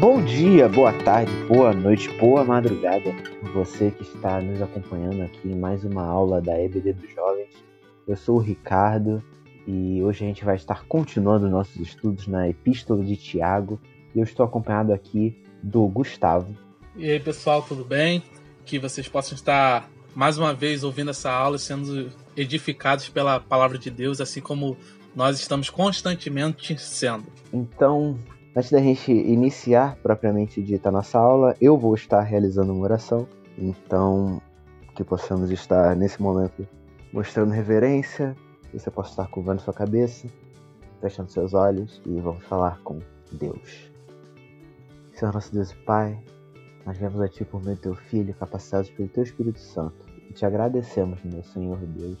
Bom dia, boa tarde, boa noite, boa madrugada. Você que está nos acompanhando aqui em mais uma aula da EBD dos Jovens. Eu sou o Ricardo e hoje a gente vai estar continuando nossos estudos na Epístola de Tiago. E eu estou acompanhado aqui do Gustavo. E aí, pessoal, tudo bem? Que vocês possam estar mais uma vez ouvindo essa aula, sendo edificados pela palavra de Deus, assim como nós estamos constantemente sendo. Então, Antes da gente iniciar propriamente dita nossa aula, eu vou estar realizando uma oração. Então, que possamos estar nesse momento mostrando reverência, você possa estar curvando sua cabeça, fechando seus olhos e vamos falar com Deus. Senhor nosso Deus e Pai, nós viemos a Ti por meio do Teu Filho, capacitados pelo Teu Espírito Santo. E te agradecemos, meu Senhor Deus,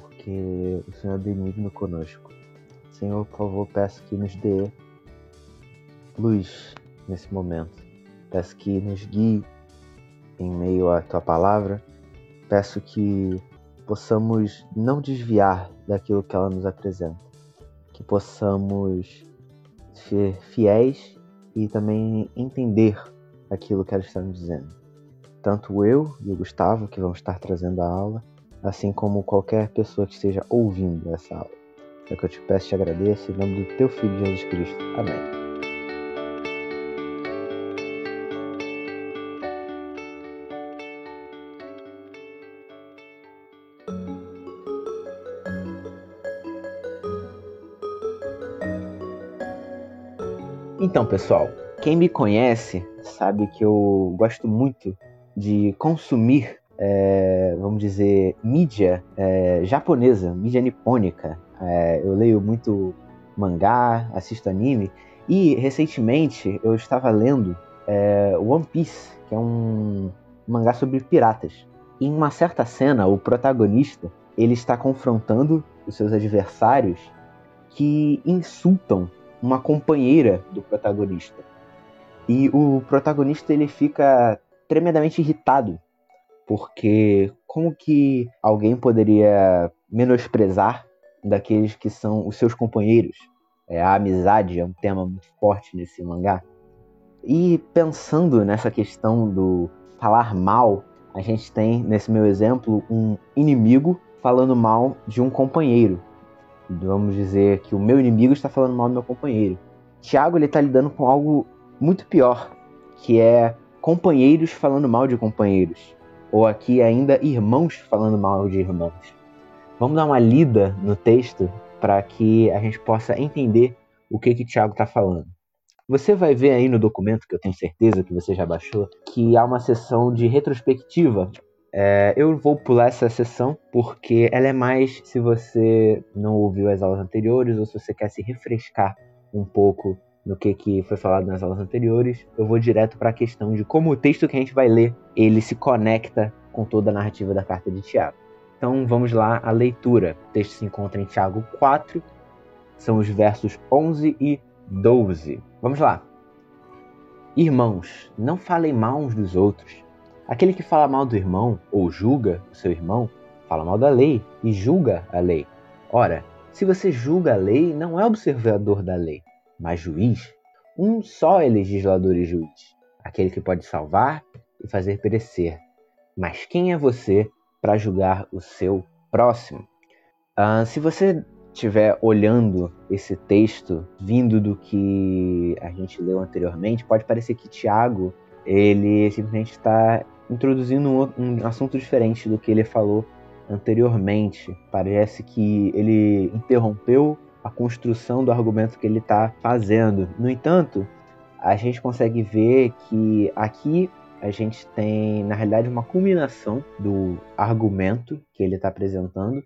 porque o Senhor é benigno conosco. Senhor, por favor, peço que nos dê luz nesse momento. Peço que nos guie em meio à tua palavra. Peço que possamos não desviar daquilo que ela nos apresenta. Que possamos ser fiéis e também entender aquilo que ela está nos dizendo. Tanto eu e o Gustavo, que vamos estar trazendo a aula, assim como qualquer pessoa que esteja ouvindo essa aula. É que eu te peço e te agradeço em nome do teu Filho Jesus Cristo. Amém. Então, pessoal, quem me conhece sabe que eu gosto muito de consumir, é, vamos dizer, mídia é, japonesa, mídia nipônica. É, eu leio muito mangá, assisto anime e recentemente eu estava lendo é, One Piece, que é um mangá sobre piratas. Em uma certa cena, o protagonista ele está confrontando os seus adversários que insultam uma companheira do protagonista. E o protagonista ele fica tremendamente irritado, porque como que alguém poderia menosprezar daqueles que são os seus companheiros? É, a amizade é um tema muito forte nesse mangá. E pensando nessa questão do falar mal, a gente tem, nesse meu exemplo, um inimigo falando mal de um companheiro vamos dizer que o meu inimigo está falando mal do meu companheiro. Tiago ele está lidando com algo muito pior, que é companheiros falando mal de companheiros, ou aqui ainda irmãos falando mal de irmãos. Vamos dar uma lida no texto para que a gente possa entender o que que Tiago está falando. Você vai ver aí no documento, que eu tenho certeza que você já baixou, que há uma seção de retrospectiva é, eu vou pular essa sessão porque ela é mais se você não ouviu as aulas anteriores ou se você quer se refrescar um pouco no que, que foi falado nas aulas anteriores. Eu vou direto para a questão de como o texto que a gente vai ler ele se conecta com toda a narrativa da carta de Tiago. Então vamos lá a leitura. O texto se encontra em Tiago 4, são os versos 11 e 12. Vamos lá. Irmãos, não falem mal uns dos outros Aquele que fala mal do irmão ou julga o seu irmão, fala mal da lei e julga a lei. Ora, se você julga a lei, não é observador da lei, mas juiz. Um só é legislador e juiz, aquele que pode salvar e fazer perecer. Mas quem é você para julgar o seu próximo? Ah, se você estiver olhando esse texto vindo do que a gente leu anteriormente, pode parecer que Tiago ele simplesmente está introduzindo um, um assunto diferente do que ele falou anteriormente. Parece que ele interrompeu a construção do argumento que ele está fazendo. No entanto, a gente consegue ver que aqui a gente tem, na realidade, uma culminação do argumento que ele está apresentando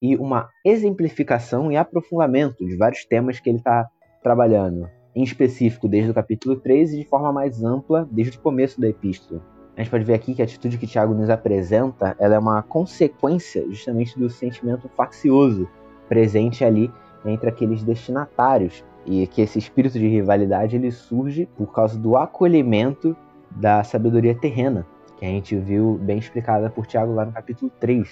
e uma exemplificação e aprofundamento de vários temas que ele está trabalhando, em específico desde o capítulo 3 e de forma mais ampla desde o começo da epístola a gente pode ver aqui que a atitude que Tiago nos apresenta ela é uma consequência justamente do sentimento faccioso presente ali entre aqueles destinatários e que esse espírito de rivalidade ele surge por causa do acolhimento da sabedoria terrena, que a gente viu bem explicada por Tiago lá no capítulo 3.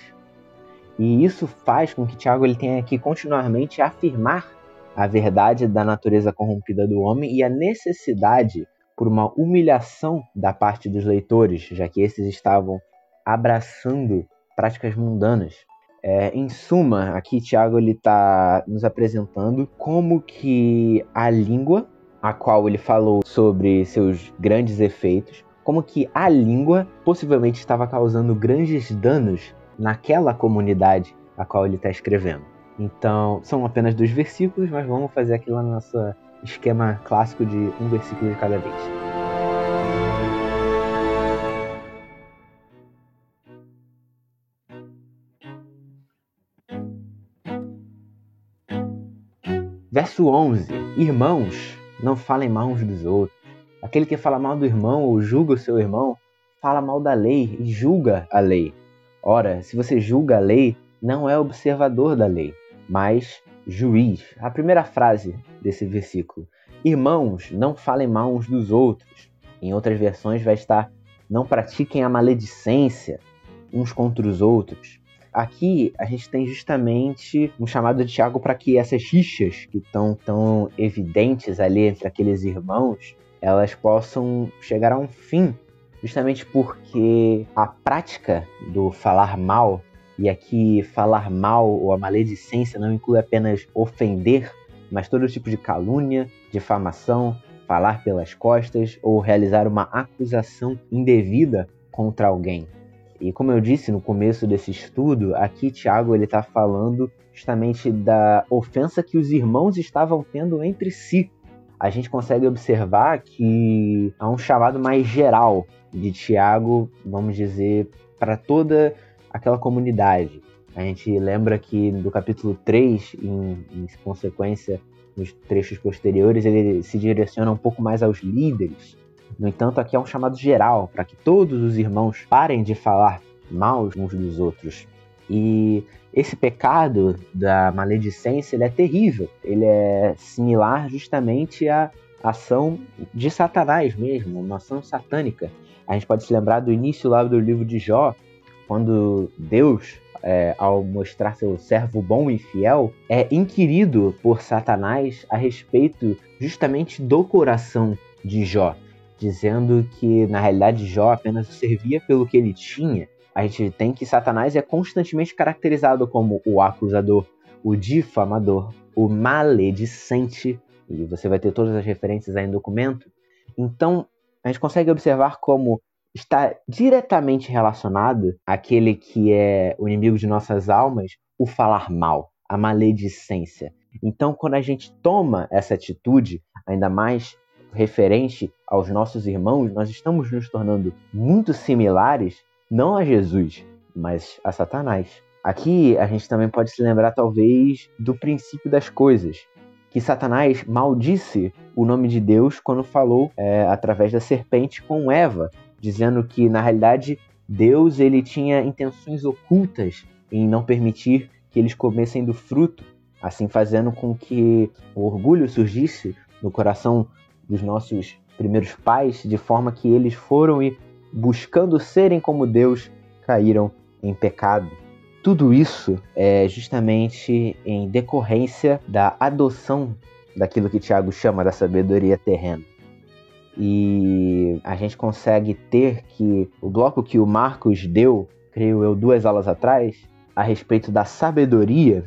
E isso faz com que Tiago ele tenha que continuamente afirmar a verdade da natureza corrompida do homem e a necessidade por uma humilhação da parte dos leitores, já que esses estavam abraçando práticas mundanas. É, em suma, aqui Tiago ele está nos apresentando como que a língua, a qual ele falou sobre seus grandes efeitos, como que a língua possivelmente estava causando grandes danos naquela comunidade a qual ele está escrevendo. Então, são apenas dois versículos, mas vamos fazer aqui lá no nosso esquema clássico de um versículo de cada vez. Verso 11: Irmãos, não falem mal uns dos outros. Aquele que fala mal do irmão ou julga o seu irmão, fala mal da lei e julga a lei. Ora, se você julga a lei, não é observador da lei, mas juiz. A primeira frase desse versículo. Irmãos, não falem mal uns dos outros. Em outras versões vai estar: não pratiquem a maledicência uns contra os outros. Aqui a gente tem justamente um chamado de Tiago para que essas rixas que estão tão evidentes ali entre aqueles irmãos, elas possam chegar a um fim, justamente porque a prática do falar mal e aqui falar mal ou a maledicência não inclui apenas ofender, mas todo tipo de calúnia, difamação, falar pelas costas ou realizar uma acusação indevida contra alguém. E como eu disse no começo desse estudo, aqui Tiago ele está falando justamente da ofensa que os irmãos estavam tendo entre si. A gente consegue observar que há um chamado mais geral de Tiago, vamos dizer, para toda aquela comunidade. A gente lembra que do capítulo 3, em, em consequência, nos trechos posteriores, ele se direciona um pouco mais aos líderes. No entanto, aqui é um chamado geral, para que todos os irmãos parem de falar mal uns dos outros. E esse pecado da maledicência ele é terrível. Ele é similar justamente à ação de Satanás mesmo, uma ação satânica. A gente pode se lembrar do início lá do livro de Jó, quando Deus, é, ao mostrar seu servo bom e fiel, é inquirido por Satanás a respeito justamente do coração de Jó, dizendo que na realidade Jó apenas servia pelo que ele tinha. A gente tem que Satanás é constantemente caracterizado como o acusador, o difamador, o maledicente, e você vai ter todas as referências aí no documento. Então, a gente consegue observar como está diretamente relacionado àquele que é o inimigo de nossas almas, o falar mal, a maledicência. Então, quando a gente toma essa atitude, ainda mais referente aos nossos irmãos, nós estamos nos tornando muito similares, não a Jesus, mas a Satanás. Aqui a gente também pode se lembrar, talvez, do princípio das coisas, que Satanás maldisse o nome de Deus quando falou é, através da serpente com Eva, dizendo que na realidade Deus ele tinha intenções ocultas em não permitir que eles comessem do fruto, assim fazendo com que o orgulho surgisse no coração dos nossos primeiros pais, de forma que eles foram e buscando serem como Deus, caíram em pecado. Tudo isso é justamente em decorrência da adoção daquilo que Tiago chama da sabedoria terrena e a gente consegue ter que o bloco que o Marcos deu, creio eu, duas aulas atrás, a respeito da sabedoria,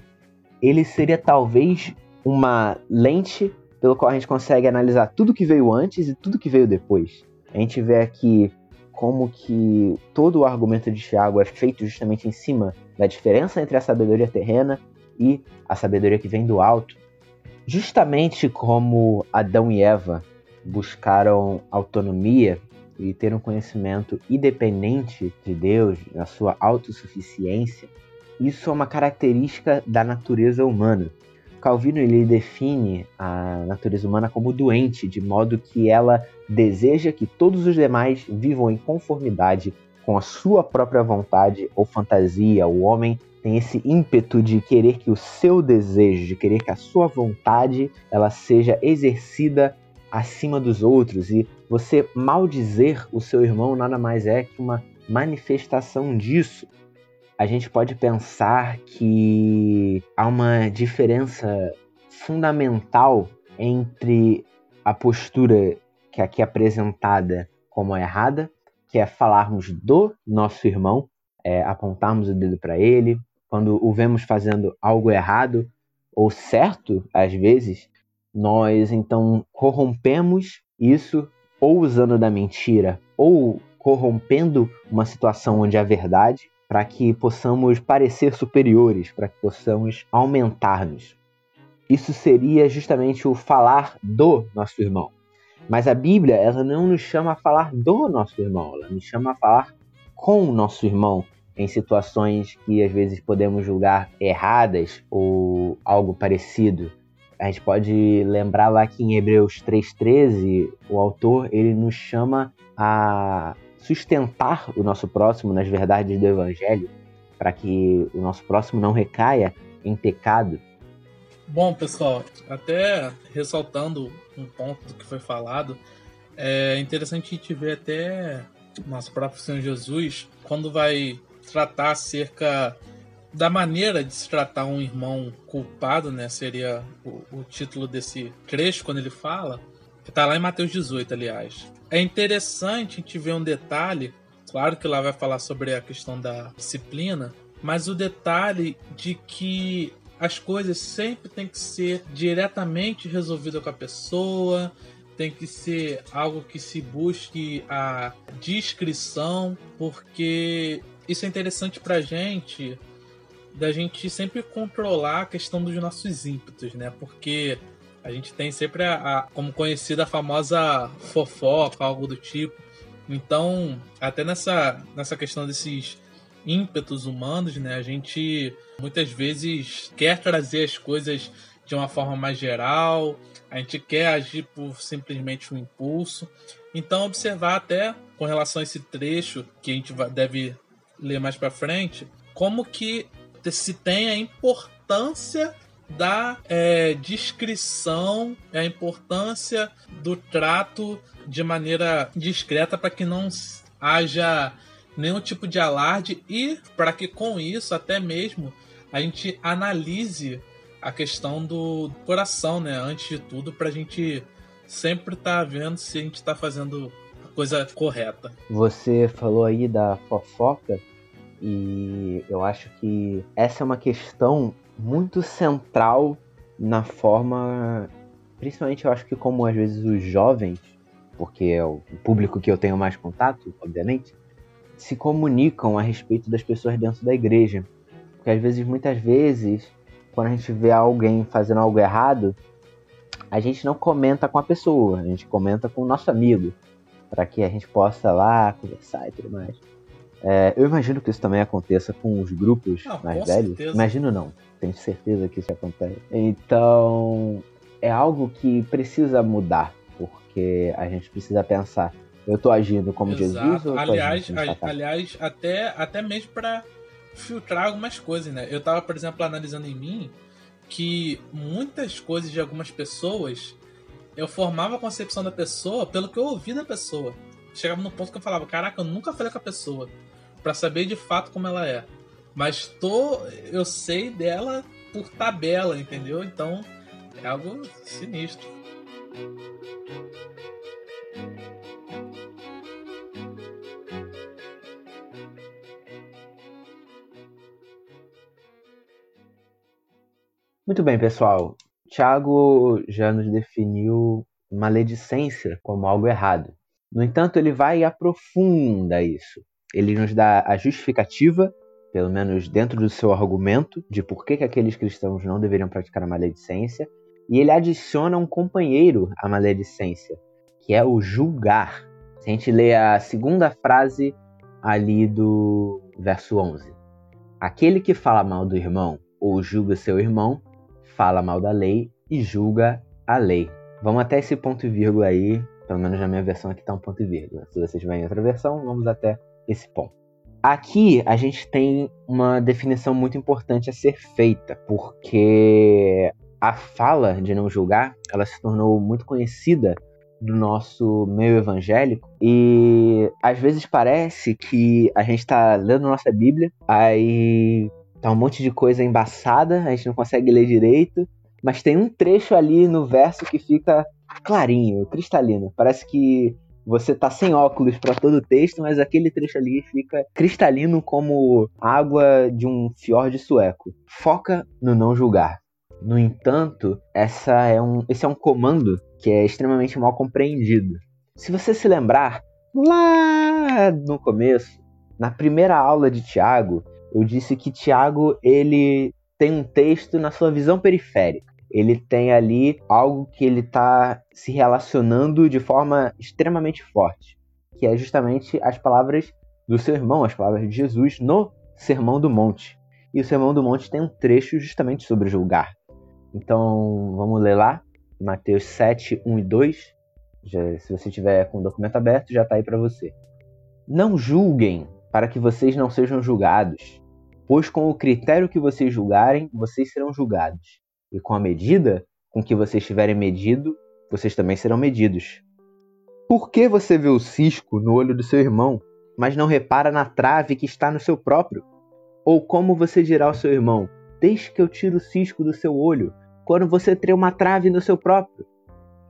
ele seria talvez uma lente pelo qual a gente consegue analisar tudo que veio antes e tudo que veio depois. A gente vê aqui como que todo o argumento de Tiago é feito justamente em cima da diferença entre a sabedoria terrena e a sabedoria que vem do alto. Justamente como Adão e Eva buscaram autonomia e ter um conhecimento independente de Deus, na sua autossuficiência, isso é uma característica da natureza humana. Calvino ele define a natureza humana como doente, de modo que ela deseja que todos os demais vivam em conformidade com a sua própria vontade ou fantasia. O homem tem esse ímpeto de querer que o seu desejo, de querer que a sua vontade, ela seja exercida acima dos outros e você maldizer o seu irmão nada mais é que uma manifestação disso. A gente pode pensar que há uma diferença fundamental entre a postura que aqui é apresentada como errada, que é falarmos do nosso irmão, é, apontarmos o dedo para ele, quando o vemos fazendo algo errado ou certo, às vezes, nós então corrompemos isso ou usando da mentira ou corrompendo uma situação onde há verdade para que possamos parecer superiores, para que possamos aumentar-nos. Isso seria justamente o falar do nosso irmão. Mas a Bíblia, ela não nos chama a falar do nosso irmão, ela nos chama a falar com o nosso irmão em situações que às vezes podemos julgar erradas ou algo parecido. A gente pode lembrar lá que em Hebreus 3:13, o autor ele nos chama a sustentar o nosso próximo nas verdades do evangelho, para que o nosso próximo não recaia em pecado. Bom, pessoal, até ressaltando um ponto do que foi falado, é interessante a gente ver até nosso próprio Senhor Jesus, quando vai tratar acerca da maneira de se tratar um irmão culpado, né? Seria o, o título desse trecho quando ele fala, está lá em Mateus 18, aliás. É interessante a gente ver um detalhe, claro que lá vai falar sobre a questão da disciplina, mas o detalhe de que as coisas sempre têm que ser diretamente resolvidas com a pessoa, tem que ser algo que se busque a discrição, porque isso é interessante pra gente, da gente sempre controlar a questão dos nossos ímpetos, né? Porque a gente tem sempre a, a como conhecida a famosa fofoca, algo do tipo. Então, até nessa, nessa questão desses ímpetos humanos, né? A gente muitas vezes quer trazer as coisas de uma forma mais geral, a gente quer agir por simplesmente um impulso. Então, observar até com relação a esse trecho que a gente deve ler mais para frente, como que se tem a importância da é, descrição, a importância do trato de maneira discreta para que não haja nenhum tipo de alarde e para que com isso até mesmo a gente analise a questão do coração, né? Antes de tudo, para a gente sempre estar tá vendo se a gente está fazendo a coisa correta. Você falou aí da fofoca e eu acho que essa é uma questão muito central na forma, principalmente eu acho que como às vezes os jovens, porque é o público que eu tenho mais contato, obviamente, se comunicam a respeito das pessoas dentro da igreja. Porque às vezes, muitas vezes, quando a gente vê alguém fazendo algo errado, a gente não comenta com a pessoa, a gente comenta com o nosso amigo, para que a gente possa lá conversar e tudo mais. É, eu imagino que isso também aconteça com os grupos mais velhos. Certeza. Imagino não, tenho certeza que isso acontece. Então, é algo que precisa mudar, porque a gente precisa pensar: eu estou agindo como Exato. Jesus ou aliás, a, aliás, até até mesmo para filtrar algumas coisas, né? Eu estava, por exemplo, analisando em mim que muitas coisas de algumas pessoas eu formava a concepção da pessoa pelo que eu ouvi da pessoa. Chegava no ponto que eu falava, caraca, eu nunca falei com a pessoa para saber de fato como ela é. Mas tô, eu sei dela por tabela, entendeu? Então é algo sinistro. Muito bem, pessoal. Tiago já nos definiu maledicência como algo errado. No entanto, ele vai e aprofunda isso ele nos dá a justificativa, pelo menos dentro do seu argumento, de por que, que aqueles cristãos não deveriam praticar a maledicência, e ele adiciona um companheiro à maledicência, que é o julgar. Se a gente lê a segunda frase ali do verso 11: Aquele que fala mal do irmão ou julga seu irmão, fala mal da lei e julga a lei. Vamos até esse ponto e vírgula aí, pelo menos na minha versão aqui está um ponto e vírgula. Se vocês tiverem outra versão, vamos até esse ponto. Aqui a gente tem uma definição muito importante a ser feita, porque a fala de não julgar, ela se tornou muito conhecida do nosso meio evangélico e às vezes parece que a gente está lendo nossa Bíblia, aí tá um monte de coisa embaçada, a gente não consegue ler direito, mas tem um trecho ali no verso que fica clarinho, cristalino. Parece que você tá sem óculos para todo o texto, mas aquele trecho ali fica cristalino como água de um fiord sueco. Foca no não julgar. No entanto, essa é um, esse é um comando que é extremamente mal compreendido. Se você se lembrar, lá no começo, na primeira aula de Tiago, eu disse que Tiago ele tem um texto na sua visão periférica. Ele tem ali algo que ele está se relacionando de forma extremamente forte, que é justamente as palavras do seu irmão, as palavras de Jesus no Sermão do Monte. E o Sermão do Monte tem um trecho justamente sobre julgar. Então, vamos ler lá, Mateus 7, 1 e 2. Já, se você tiver com o documento aberto, já está aí para você. Não julguem para que vocês não sejam julgados, pois com o critério que vocês julgarem, vocês serão julgados, e com a medida com que vocês tiverem medido, vocês também serão medidos. Por que você vê o cisco no olho do seu irmão, mas não repara na trave que está no seu próprio? Ou como você dirá ao seu irmão: Deixe que eu tire o cisco do seu olho, quando você tem uma trave no seu próprio?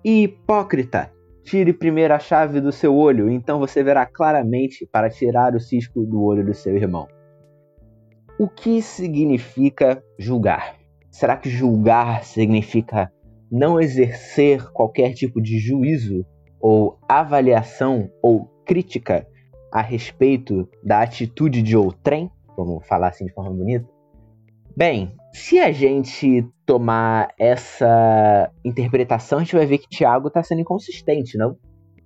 E hipócrita! Tire primeiro a chave do seu olho, então você verá claramente para tirar o cisco do olho do seu irmão. O que significa julgar? Será que julgar significa não exercer qualquer tipo de juízo ou avaliação ou crítica a respeito da atitude de outrem? Vamos falar assim de forma bonita? Bem, se a gente tomar essa interpretação, a gente vai ver que Tiago está sendo inconsistente, não?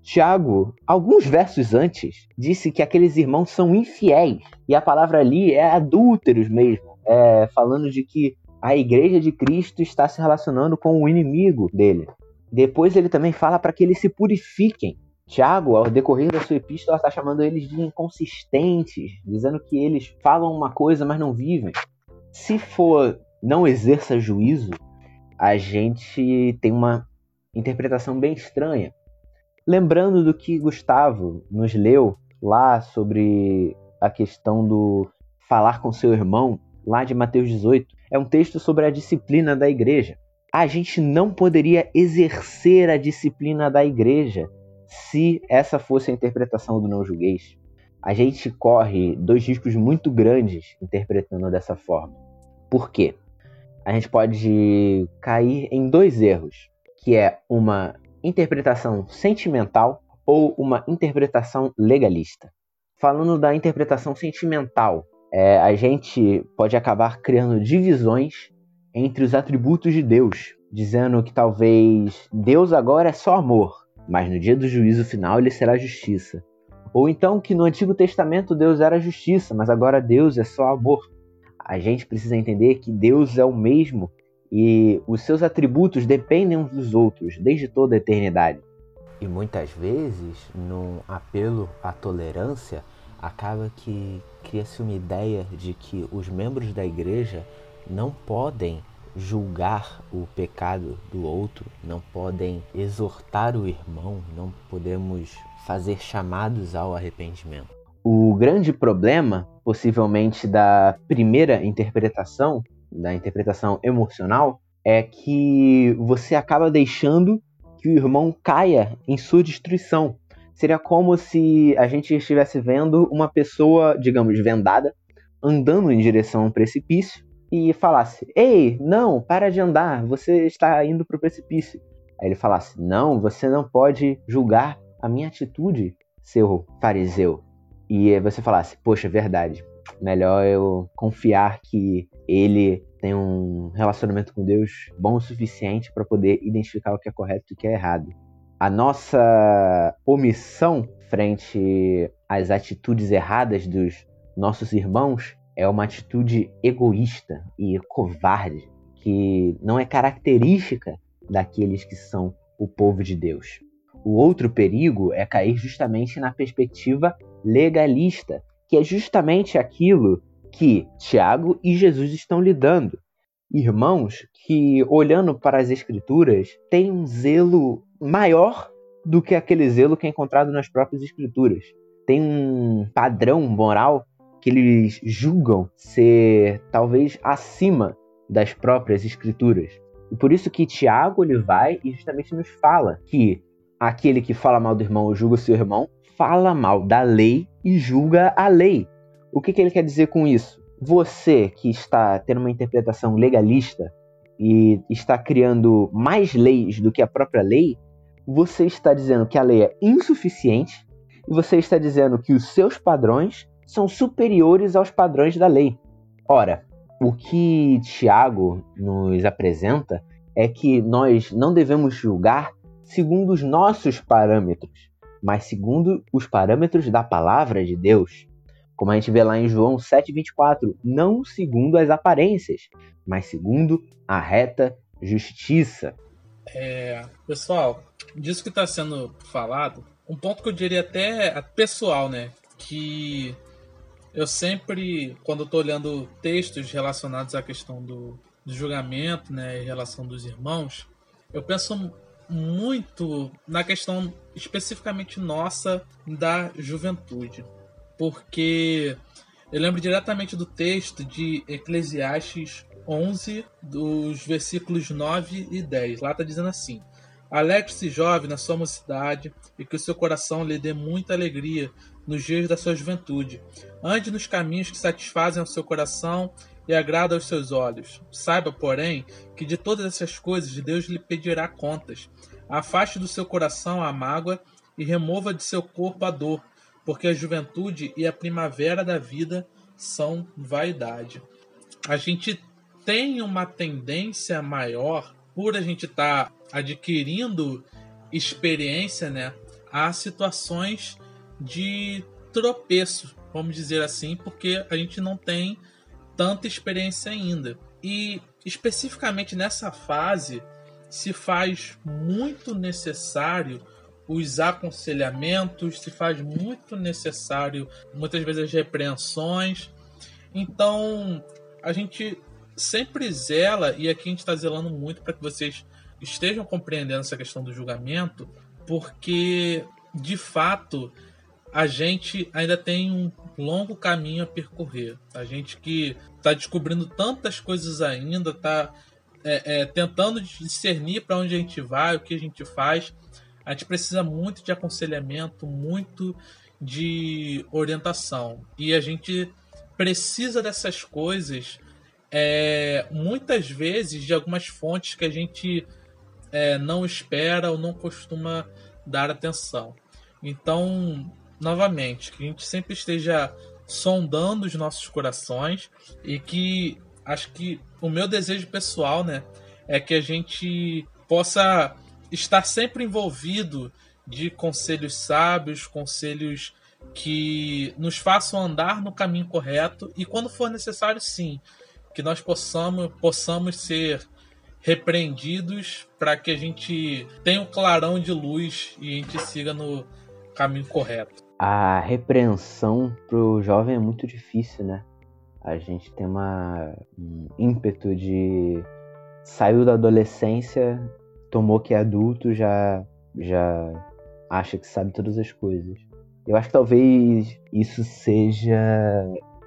Tiago, alguns versos antes, disse que aqueles irmãos são infiéis. E a palavra ali é adúlteros mesmo. É, falando de que a igreja de Cristo está se relacionando com o inimigo dele. Depois ele também fala para que eles se purifiquem. Tiago, ao decorrer da sua epístola, está chamando eles de inconsistentes, dizendo que eles falam uma coisa, mas não vivem. Se for não exerça juízo, a gente tem uma interpretação bem estranha. Lembrando do que Gustavo nos leu lá sobre a questão do falar com seu irmão, lá de Mateus 18, é um texto sobre a disciplina da igreja. A gente não poderia exercer a disciplina da igreja se essa fosse a interpretação do não julgueis. A gente corre dois riscos muito grandes interpretando dessa forma. Por quê? a gente pode cair em dois erros, que é uma interpretação sentimental ou uma interpretação legalista. Falando da interpretação sentimental, é, a gente pode acabar criando divisões entre os atributos de Deus, dizendo que talvez Deus agora é só amor, mas no dia do juízo final ele será justiça. Ou então que no Antigo Testamento Deus era justiça, mas agora Deus é só amor a gente precisa entender que Deus é o mesmo e os seus atributos dependem uns dos outros desde toda a eternidade. E muitas vezes, num apelo à tolerância, acaba que cria-se uma ideia de que os membros da igreja não podem julgar o pecado do outro, não podem exortar o irmão, não podemos fazer chamados ao arrependimento. O grande problema, possivelmente, da primeira interpretação, da interpretação emocional, é que você acaba deixando que o irmão caia em sua destruição. Seria como se a gente estivesse vendo uma pessoa, digamos, vendada, andando em direção a um precipício e falasse: Ei, não, para de andar, você está indo para o precipício. Aí ele falasse: Não, você não pode julgar a minha atitude, seu fariseu e você falasse, poxa, verdade, melhor eu confiar que ele tem um relacionamento com Deus bom o suficiente para poder identificar o que é correto e o que é errado. A nossa omissão frente às atitudes erradas dos nossos irmãos é uma atitude egoísta e covarde que não é característica daqueles que são o povo de Deus. O outro perigo é cair justamente na perspectiva legalista, que é justamente aquilo que Tiago e Jesus estão lidando. Irmãos que, olhando para as Escrituras, têm um zelo maior do que aquele zelo que é encontrado nas próprias Escrituras. Tem um padrão moral que eles julgam ser talvez acima das próprias Escrituras. E por isso que Tiago ele vai e justamente nos fala que aquele que fala mal do irmão ou julga o seu irmão, fala mal da lei e julga a lei. O que, que ele quer dizer com isso? Você que está tendo uma interpretação legalista e está criando mais leis do que a própria lei, você está dizendo que a lei é insuficiente e você está dizendo que os seus padrões são superiores aos padrões da lei. Ora, o que Tiago nos apresenta é que nós não devemos julgar segundo os nossos parâmetros, mas segundo os parâmetros da palavra de Deus. Como a gente vê lá em João 7,24, não segundo as aparências, mas segundo a reta justiça. É, pessoal, disso que está sendo falado, um ponto que eu diria até pessoal, né? Que eu sempre, quando estou olhando textos relacionados à questão do, do julgamento, né, em relação dos irmãos, eu penso muito na questão especificamente nossa da juventude. Porque eu lembro diretamente do texto de Eclesiastes 11, dos versículos 9 e 10. Lá está dizendo assim: Alegre-se, jovem, na sua mocidade, e que o seu coração lhe dê muita alegria nos dias da sua juventude. Ande nos caminhos que satisfazem ao seu coração e agrada aos seus olhos. Saiba, porém, que de todas essas coisas Deus lhe pedirá contas. Afaste do seu coração a mágoa e remova de seu corpo a dor, porque a juventude e a primavera da vida são vaidade. A gente tem uma tendência maior por a gente estar tá adquirindo experiência, né, a situações de tropeço, vamos dizer assim, porque a gente não tem tanta experiência ainda. E especificamente nessa fase se faz muito necessário os aconselhamentos, se faz muito necessário muitas vezes as repreensões. Então a gente sempre zela, e aqui a gente está zelando muito para que vocês estejam compreendendo essa questão do julgamento, porque de fato a gente ainda tem um longo caminho a percorrer. A gente que está descobrindo tantas coisas ainda, está é, é, tentando discernir para onde a gente vai, o que a gente faz. A gente precisa muito de aconselhamento, muito de orientação. E a gente precisa dessas coisas é, muitas vezes de algumas fontes que a gente é, não espera ou não costuma dar atenção. Então, novamente, que a gente sempre esteja sondando os nossos corações e que acho que o meu desejo pessoal, né, é que a gente possa estar sempre envolvido de conselhos sábios, conselhos que nos façam andar no caminho correto e quando for necessário, sim, que nós possamos possamos ser repreendidos para que a gente tenha um clarão de luz e a gente siga no caminho correto. A repreensão pro jovem é muito difícil, né? A gente tem uma, um ímpeto de saiu da adolescência, tomou que é adulto, já já acha que sabe todas as coisas. Eu acho que talvez isso seja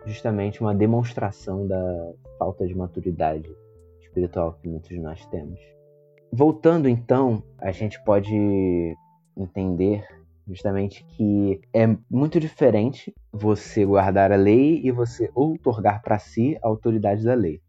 justamente uma demonstração da falta de maturidade espiritual que muitos de nós temos. Voltando então, a gente pode entender justamente que é muito diferente você guardar a lei e você outorgar para si a autoridade da lei.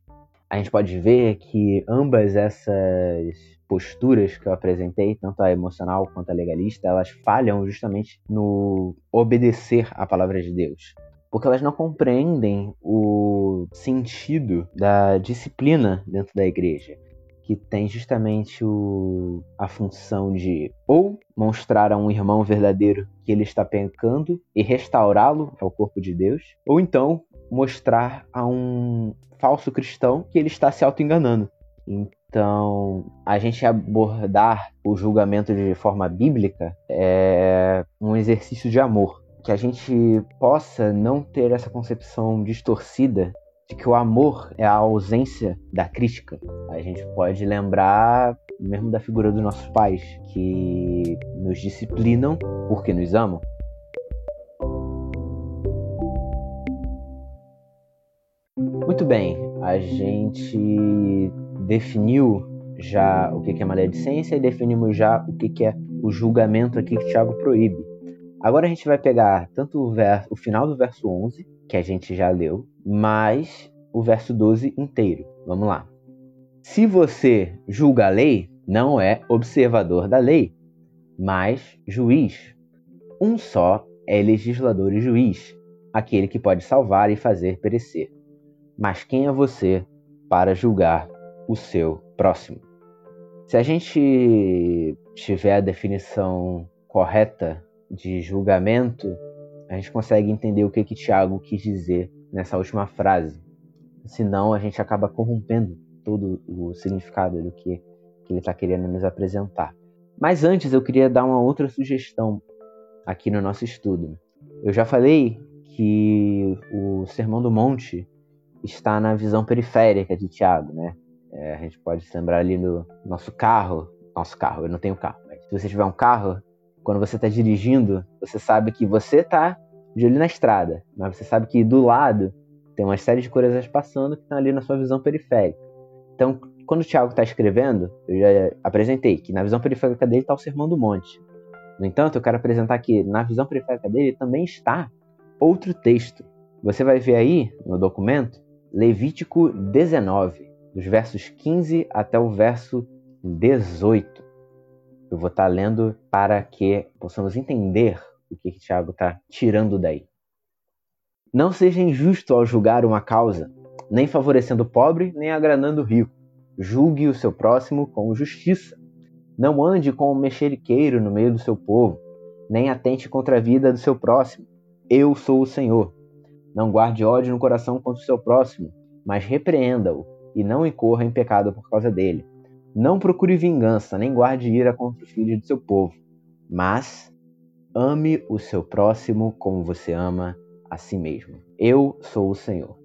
A gente pode ver que ambas essas posturas que eu apresentei, tanto a emocional quanto a legalista, elas falham justamente no obedecer à palavra de Deus porque elas não compreendem o sentido da disciplina dentro da igreja, que tem justamente o, a função de ou mostrar a um irmão verdadeiro que ele está pecando e restaurá-lo ao corpo de Deus, ou então mostrar a um falso cristão que ele está se auto-enganando. Então, a gente abordar o julgamento de forma bíblica é um exercício de amor que a gente possa não ter essa concepção distorcida de que o amor é a ausência da crítica. A gente pode lembrar mesmo da figura dos nossos pais, que nos disciplinam porque nos amam. Muito bem, a gente definiu já o que é maledicência e definimos já o que é o julgamento aqui que Tiago proíbe. Agora a gente vai pegar tanto o, o final do verso 11, que a gente já leu, mais o verso 12 inteiro. Vamos lá. Se você julga a lei, não é observador da lei, mas juiz. Um só é legislador e juiz, aquele que pode salvar e fazer perecer. Mas quem é você para julgar o seu próximo? Se a gente tiver a definição correta de julgamento, a gente consegue entender o que, que Tiago quis dizer nessa última frase. Senão, a gente acaba corrompendo todo o significado do que, que ele está querendo nos apresentar. Mas antes, eu queria dar uma outra sugestão aqui no nosso estudo. Eu já falei que o Sermão do Monte está na visão periférica de Tiago, né? É, a gente pode se lembrar ali no nosso carro. Nosso carro, eu não tenho carro, mas se você tiver um carro, quando você está dirigindo, você sabe que você está de olho na estrada, mas você sabe que do lado tem uma série de coisas passando que estão ali na sua visão periférica. Então, quando o Tiago está escrevendo, eu já apresentei que na visão periférica dele está o Sermão do Monte. No entanto, eu quero apresentar que na visão periférica dele também está outro texto. Você vai ver aí no documento Levítico 19, dos versos 15 até o verso 18. Eu vou estar tá lendo para que possamos entender o que, que Tiago está tirando daí. Não seja injusto ao julgar uma causa, nem favorecendo o pobre, nem agradando o rico. Julgue o seu próximo com justiça. Não ande com o mexeriqueiro no meio do seu povo, nem atente contra a vida do seu próximo. Eu sou o Senhor. Não guarde ódio no coração contra o seu próximo, mas repreenda-o e não incorra em pecado por causa dele. Não procure vingança, nem guarde ira contra os filhos do seu povo, mas ame o seu próximo como você ama a si mesmo. Eu sou o Senhor.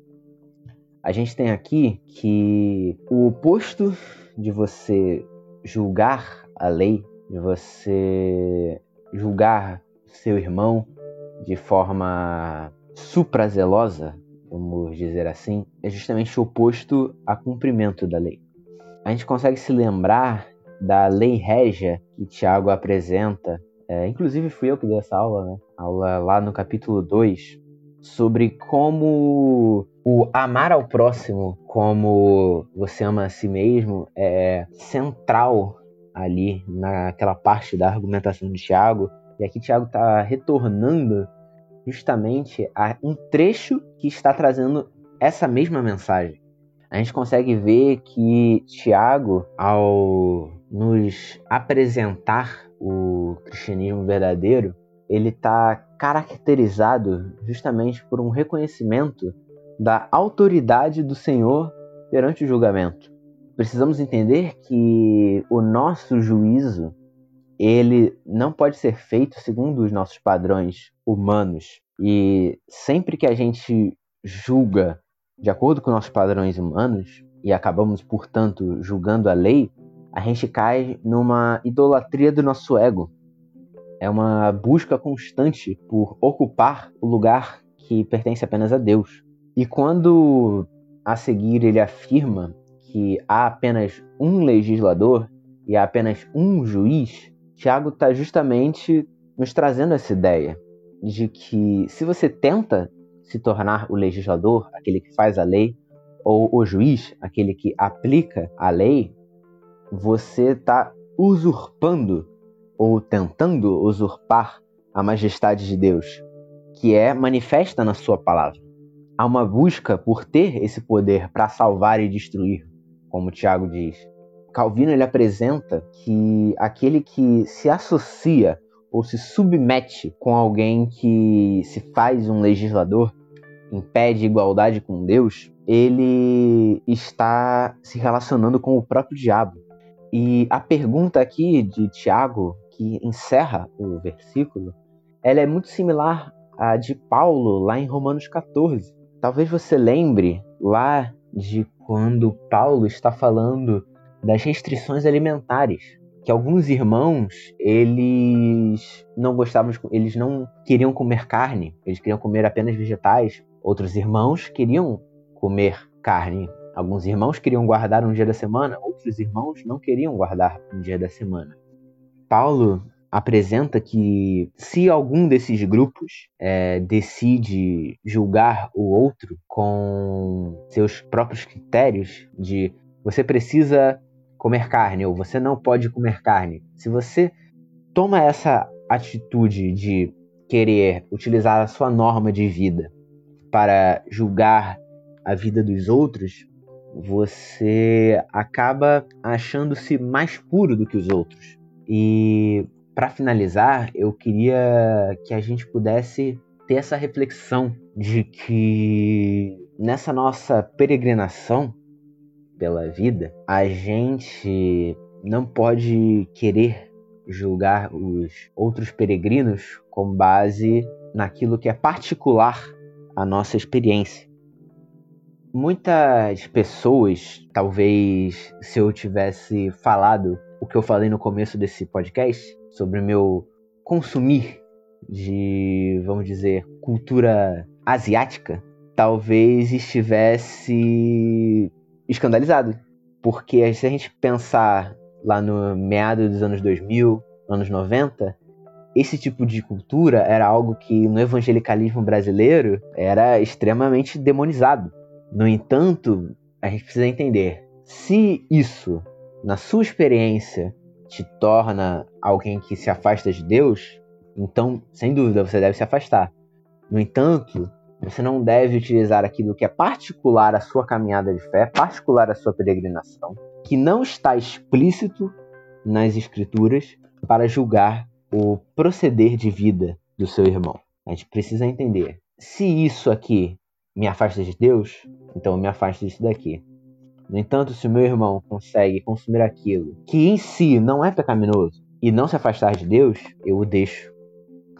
A gente tem aqui que o oposto de você julgar a lei, de você julgar seu irmão de forma suprazelosa, vamos dizer assim, é justamente o oposto a cumprimento da lei. A gente consegue se lembrar da lei régia que Tiago apresenta, é, inclusive fui eu que dei essa aula, né? Aula lá no capítulo 2, sobre como o amar ao próximo como você ama a si mesmo é central ali naquela parte da argumentação de Tiago. E aqui Tiago está retornando justamente a um trecho que está trazendo essa mesma mensagem. A gente consegue ver que Tiago, ao nos apresentar o cristianismo verdadeiro, ele está caracterizado justamente por um reconhecimento da autoridade do Senhor perante o julgamento. Precisamos entender que o nosso juízo ele não pode ser feito segundo os nossos padrões humanos. E sempre que a gente julga de acordo com nossos padrões humanos e acabamos, portanto, julgando a lei, a gente cai numa idolatria do nosso ego. É uma busca constante por ocupar o lugar que pertence apenas a Deus. E quando a seguir ele afirma que há apenas um legislador e há apenas um juiz, Tiago está justamente nos trazendo essa ideia de que se você tenta se tornar o legislador, aquele que faz a lei, ou o juiz, aquele que aplica a lei, você está usurpando ou tentando usurpar a majestade de Deus, que é manifesta na sua palavra. Há uma busca por ter esse poder para salvar e destruir, como Tiago diz. Calvino ele apresenta que aquele que se associa ou se submete com alguém que se faz um legislador, impede igualdade com Deus, ele está se relacionando com o próprio diabo. E a pergunta aqui de Tiago, que encerra o versículo, ela é muito similar à de Paulo lá em Romanos 14. Talvez você lembre lá de quando Paulo está falando das restrições alimentares, que alguns irmãos, eles não gostavam, de, eles não queriam comer carne, eles queriam comer apenas vegetais. Outros irmãos queriam comer carne. Alguns irmãos queriam guardar um dia da semana, outros irmãos não queriam guardar um dia da semana. Paulo apresenta que se algum desses grupos é, decide julgar o outro com seus próprios critérios de você precisa comer carne ou você não pode comer carne, se você toma essa atitude de querer utilizar a sua norma de vida para julgar a vida dos outros, você acaba achando-se mais puro do que os outros. E para finalizar, eu queria que a gente pudesse ter essa reflexão de que nessa nossa peregrinação pela vida, a gente não pode querer julgar os outros peregrinos com base naquilo que é particular à nossa experiência. Muitas pessoas, talvez se eu tivesse falado o que eu falei no começo desse podcast, sobre o meu consumir de, vamos dizer, cultura asiática, talvez estivesse escandalizado. Porque se a gente pensar lá no meado dos anos 2000, anos 90, esse tipo de cultura era algo que no evangelicalismo brasileiro era extremamente demonizado. No entanto, a gente precisa entender: se isso, na sua experiência, te torna alguém que se afasta de Deus, então, sem dúvida, você deve se afastar. No entanto, você não deve utilizar aquilo que é particular à sua caminhada de fé, particular à sua peregrinação, que não está explícito nas Escrituras, para julgar o proceder de vida do seu irmão. A gente precisa entender: se isso aqui me afasta de Deus, então eu me afasto disso daqui. No entanto, se o meu irmão consegue consumir aquilo que em si não é pecaminoso e não se afastar de Deus, eu o deixo.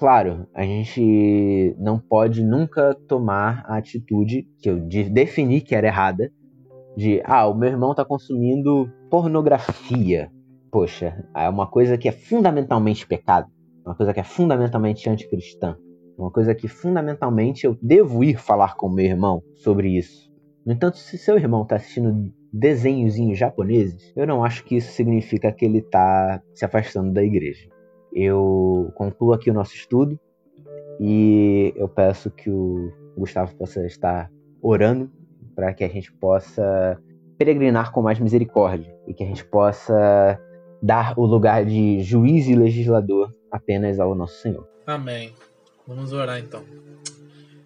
Claro, a gente não pode nunca tomar a atitude que eu defini que era errada, de ah, o meu irmão está consumindo pornografia. Poxa, é uma coisa que é fundamentalmente pecado, uma coisa que é fundamentalmente anticristã, uma coisa que fundamentalmente eu devo ir falar com meu irmão sobre isso. No entanto, se seu irmão está assistindo desenhozinhos japoneses, eu não acho que isso significa que ele está se afastando da igreja. Eu concluo aqui o nosso estudo e eu peço que o Gustavo possa estar orando para que a gente possa peregrinar com mais misericórdia e que a gente possa dar o lugar de juiz e legislador apenas ao nosso Senhor. Amém. Vamos orar então.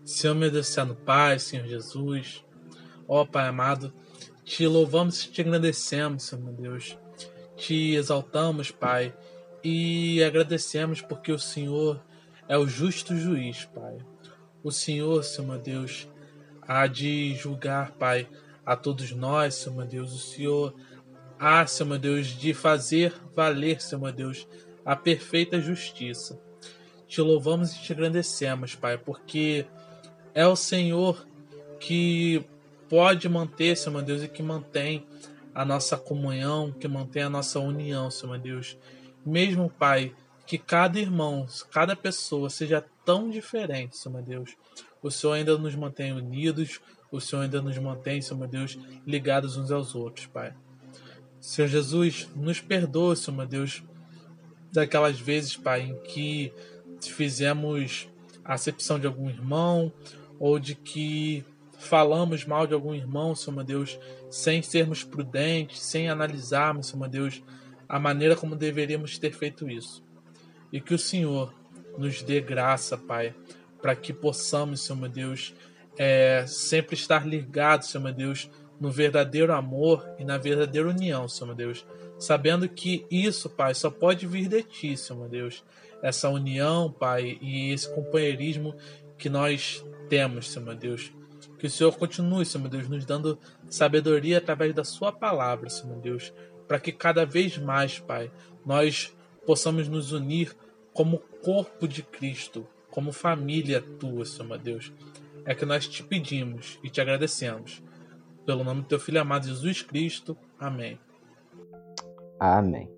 Senhor meu Deus, Senhor Pai, Senhor Jesus, Ó Pai amado, te louvamos e te agradecemos, Senhor meu Deus. Te exaltamos, Pai, e agradecemos porque o Senhor é o justo juiz, Pai. O Senhor, Senhor Deus, há de julgar, Pai, a todos nós, Senhor Deus. O Senhor há, Senhor Deus, de fazer valer, Senhor Deus, a perfeita justiça. Te louvamos e te agradecemos, Pai, porque é o Senhor que pode manter, Senhor Deus, e que mantém a nossa comunhão, que mantém a nossa união, Senhor Deus. Mesmo, Pai, que cada irmão, cada pessoa seja tão diferente, Senhor meu Deus, o Senhor ainda nos mantém unidos, o Senhor ainda nos mantém, Senhor meu Deus, ligados uns aos outros, Pai. Senhor Jesus, nos perdoa, Senhor meu Deus, daquelas vezes, Pai, em que fizemos acepção de algum irmão ou de que falamos mal de algum irmão, Senhor meu Deus, sem sermos prudentes, sem analisarmos, Senhor meu Deus, a maneira como deveríamos ter feito isso. E que o Senhor nos dê graça, Pai, para que possamos, Senhor meu Deus, é, sempre estar ligados, Senhor meu Deus, no verdadeiro amor e na verdadeira união, Senhor meu Deus. Sabendo que isso, Pai, só pode vir de Ti, Senhor meu Deus. Essa união, Pai, e esse companheirismo que nós temos, Senhor meu Deus. Que o Senhor continue, Senhor meu Deus, nos dando sabedoria através da Sua palavra, Senhor meu Deus, para que cada vez mais, Pai, nós possamos nos unir como corpo de Cristo, como família Tua, Senhor meu Deus. É que nós te pedimos e te agradecemos. Pelo nome do Teu Filho amado Jesus Cristo. Amém. Amém.